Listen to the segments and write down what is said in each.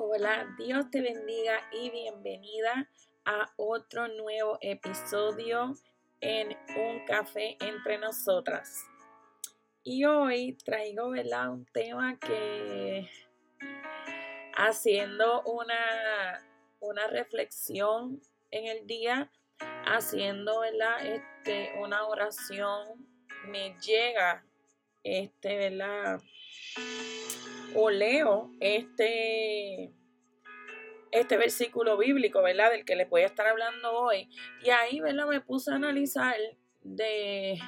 Hola, Dios te bendiga y bienvenida a otro nuevo episodio en Un Café entre nosotras. Y hoy traigo ¿verdad? un tema que haciendo una, una reflexión en el día, haciendo ¿verdad? Este, una oración, me llega este, ¿verdad? O leo este, este versículo bíblico, ¿verdad? Del que les voy a estar hablando hoy. Y ahí, ¿verdad? Me puse a analizar de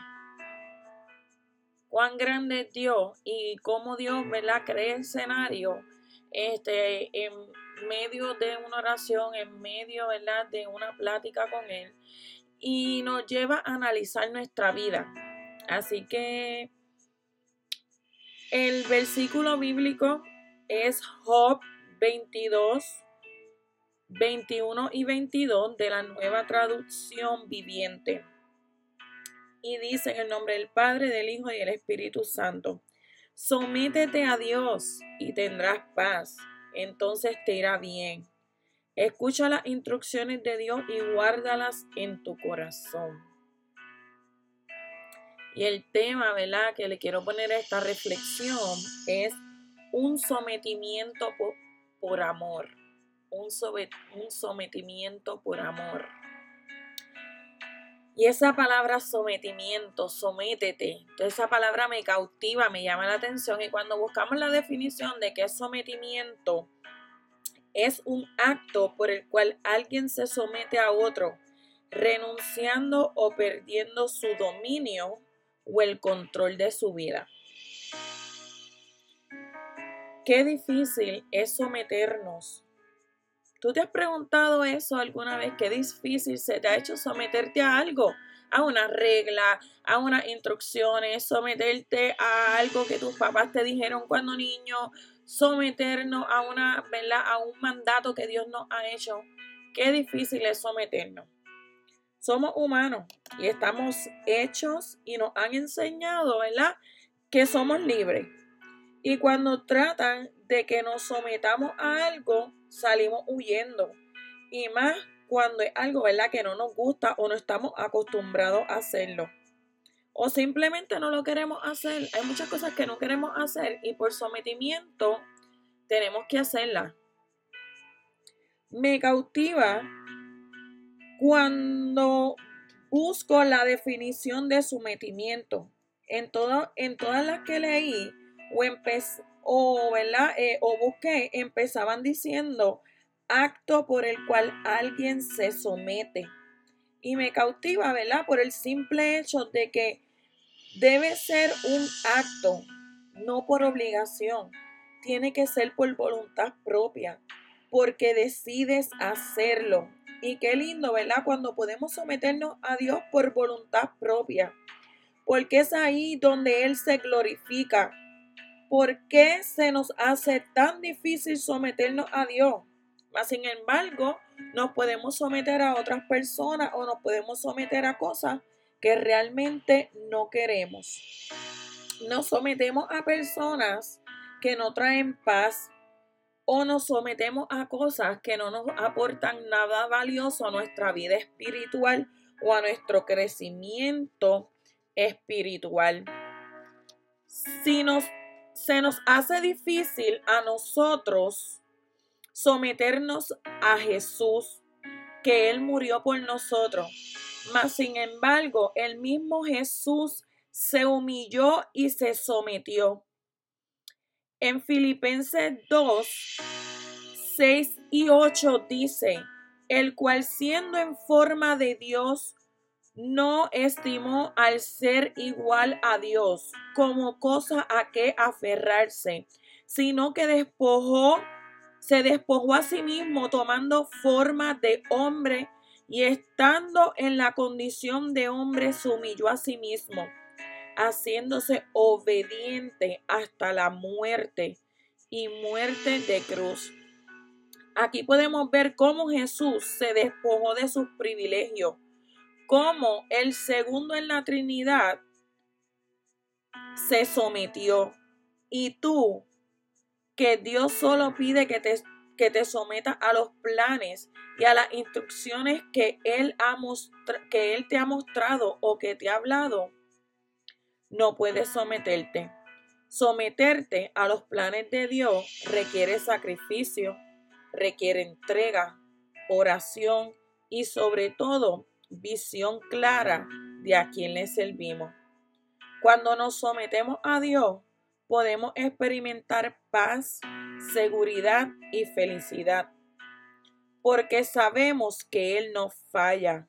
cuán grande es Dios y cómo Dios, ¿verdad? Crea escenario este, en medio de una oración, en medio, ¿verdad? De una plática con Él. Y nos lleva a analizar nuestra vida. Así que el versículo bíblico es Job 22, 21 y 22 de la nueva traducción viviente. Y dice en el nombre del Padre, del Hijo y del Espíritu Santo, sométete a Dios y tendrás paz, entonces te irá bien. Escucha las instrucciones de Dios y guárdalas en tu corazón. Y el tema, ¿verdad?, que le quiero poner a esta reflexión es un sometimiento por, amor. Un, un sometimiento por amor. Y esa palabra sometimiento, sométete, entonces esa palabra me cautiva, me llama la atención. Y cuando buscamos la definición de qué es sometimiento, es un acto por el cual alguien se somete a otro, renunciando o perdiendo su dominio o el control de su vida. Qué difícil es someternos. ¿Tú te has preguntado eso alguna vez? Qué difícil se te ha hecho someterte a algo, a una regla, a unas instrucciones, someterte a algo que tus papás te dijeron cuando niño, someternos a una, ¿verdad? A un mandato que Dios nos ha hecho. Qué difícil es someternos. Somos humanos y estamos hechos y nos han enseñado, ¿verdad? Que somos libres. Y cuando tratan de que nos sometamos a algo, salimos huyendo. Y más cuando es algo, ¿verdad? Que no nos gusta o no estamos acostumbrados a hacerlo. O simplemente no lo queremos hacer. Hay muchas cosas que no queremos hacer y por sometimiento tenemos que hacerlas. Me cautiva cuando busco la definición de sometimiento, en, todo, en todas las que leí o, eh, o busqué, empezaban diciendo acto por el cual alguien se somete. Y me cautiva, ¿verdad? Por el simple hecho de que debe ser un acto, no por obligación. Tiene que ser por voluntad propia, porque decides hacerlo. Y qué lindo, ¿verdad? Cuando podemos someternos a Dios por voluntad propia. Porque es ahí donde Él se glorifica. ¿Por qué se nos hace tan difícil someternos a Dios? Mas, sin embargo, nos podemos someter a otras personas o nos podemos someter a cosas que realmente no queremos. Nos sometemos a personas que no traen paz, o nos sometemos a cosas que no nos aportan nada valioso a nuestra vida espiritual o a nuestro crecimiento espiritual. Si nos, se nos hace difícil a nosotros someternos a Jesús, que Él murió por nosotros, mas sin embargo el mismo Jesús se humilló y se sometió. En Filipenses 2, 6 y 8 dice, el cual siendo en forma de Dios, no estimó al ser igual a Dios como cosa a que aferrarse, sino que despojó, se despojó a sí mismo tomando forma de hombre y estando en la condición de hombre se humilló a sí mismo haciéndose obediente hasta la muerte y muerte de cruz. Aquí podemos ver cómo Jesús se despojó de sus privilegios, cómo el segundo en la Trinidad se sometió. Y tú, que Dios solo pide que te, que te sometas a los planes y a las instrucciones que él, ha que él te ha mostrado o que te ha hablado, no puedes someterte. Someterte a los planes de Dios requiere sacrificio, requiere entrega, oración y sobre todo visión clara de a quién le servimos. Cuando nos sometemos a Dios, podemos experimentar paz, seguridad y felicidad, porque sabemos que Él no falla.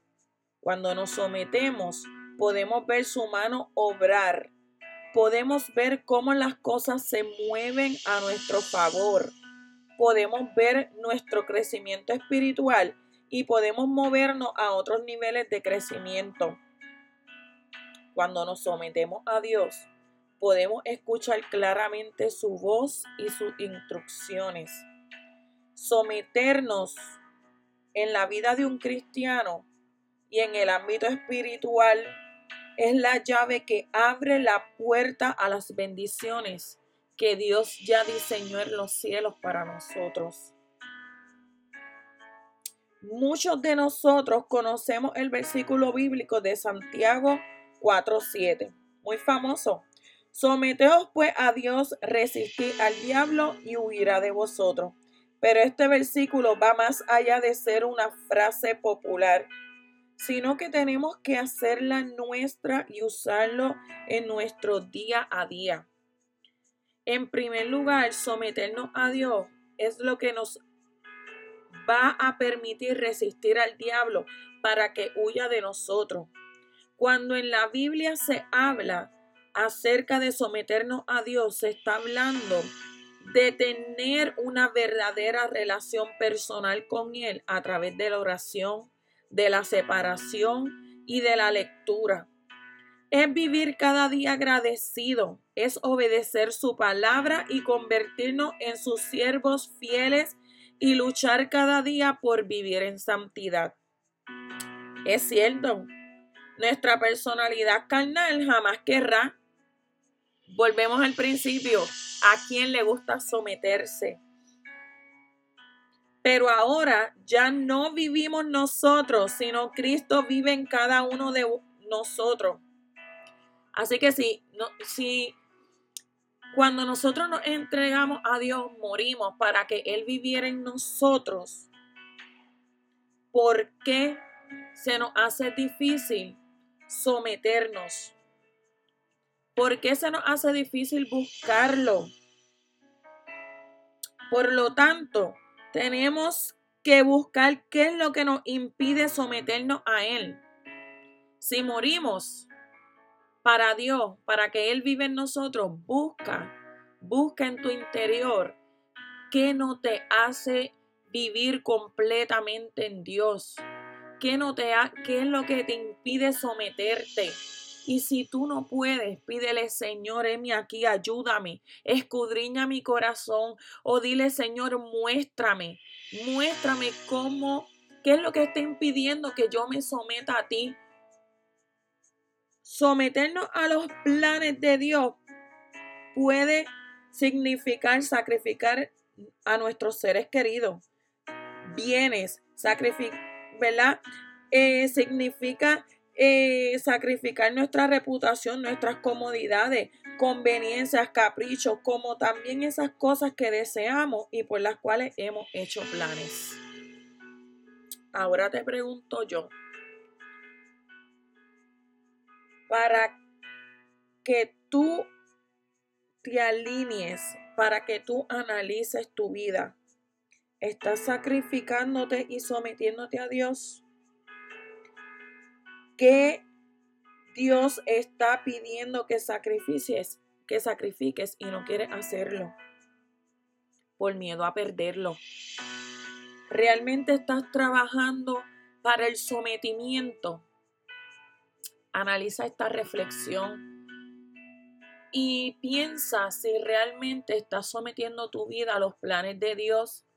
Cuando nos sometemos, podemos ver su mano obrar podemos ver cómo las cosas se mueven a nuestro favor. Podemos ver nuestro crecimiento espiritual y podemos movernos a otros niveles de crecimiento. Cuando nos sometemos a Dios, podemos escuchar claramente su voz y sus instrucciones. Someternos en la vida de un cristiano y en el ámbito espiritual es la llave que abre la puerta a las bendiciones que Dios ya diseñó en los cielos para nosotros. Muchos de nosotros conocemos el versículo bíblico de Santiago 4:7, muy famoso. Someteos pues a Dios, resistid al diablo y huirá de vosotros. Pero este versículo va más allá de ser una frase popular sino que tenemos que hacerla nuestra y usarlo en nuestro día a día. En primer lugar, someternos a Dios es lo que nos va a permitir resistir al diablo para que huya de nosotros. Cuando en la Biblia se habla acerca de someternos a Dios, se está hablando de tener una verdadera relación personal con Él a través de la oración, de la separación y de la lectura. Es vivir cada día agradecido, es obedecer su palabra y convertirnos en sus siervos fieles y luchar cada día por vivir en santidad. Es cierto, nuestra personalidad carnal jamás querrá. Volvemos al principio, a quien le gusta someterse pero ahora ya no vivimos nosotros, sino Cristo vive en cada uno de nosotros. Así que si, cuando nosotros nos entregamos a Dios, morimos para que Él viviera en nosotros, ¿por qué se nos hace difícil someternos? ¿Por qué se nos hace difícil buscarlo? Por lo tanto, tenemos que buscar qué es lo que nos impide someternos a Él. Si morimos para Dios, para que Él vive en nosotros, busca, busca en tu interior qué no te hace vivir completamente en Dios. ¿Qué, no te ¿Qué es lo que te impide someterte? Y si tú no puedes, pídele, Señor, heme aquí, ayúdame, escudriña mi corazón o dile, Señor, muéstrame, muéstrame cómo, qué es lo que está impidiendo que yo me someta a ti. Someternos a los planes de Dios puede significar sacrificar a nuestros seres queridos, bienes, sacrificar, ¿verdad? Eh, significa eh, sacrificar nuestra reputación, nuestras comodidades, conveniencias, caprichos, como también esas cosas que deseamos y por las cuales hemos hecho planes. Ahora te pregunto yo, para que tú te alinees, para que tú analices tu vida, ¿estás sacrificándote y sometiéndote a Dios? ¿Qué Dios está pidiendo que sacrifiques, que sacrifiques y no quieres hacerlo por miedo a perderlo. ¿Realmente estás trabajando para el sometimiento? Analiza esta reflexión y piensa si realmente estás sometiendo tu vida a los planes de Dios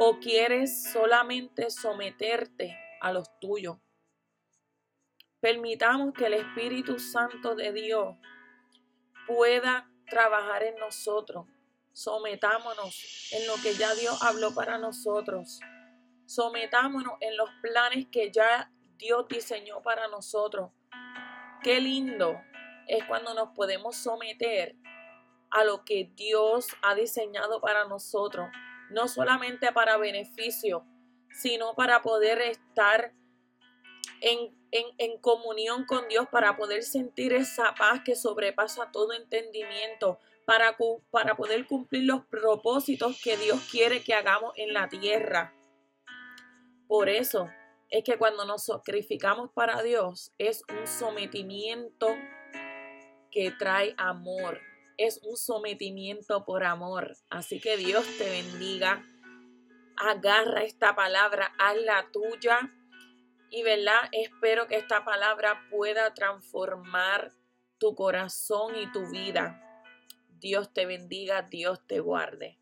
o quieres solamente someterte a los tuyos. Permitamos que el Espíritu Santo de Dios pueda trabajar en nosotros. Sometámonos en lo que ya Dios habló para nosotros. Sometámonos en los planes que ya Dios diseñó para nosotros. Qué lindo es cuando nos podemos someter a lo que Dios ha diseñado para nosotros, no solamente para beneficio, sino para poder estar en, en, comunión con Dios, para poder sentir esa paz que sobrepasa todo entendimiento, para, para poder cumplir los propósitos que Dios quiere que hagamos en la tierra. Por eso es que cuando nos sacrificamos para Dios es un sometimiento que trae amor, es un sometimiento por amor. Así que Dios te bendiga. Agarra esta palabra, hazla tuya. Y verdad, espero que esta palabra pueda transformar tu corazón y tu vida. Dios te bendiga, Dios te guarde.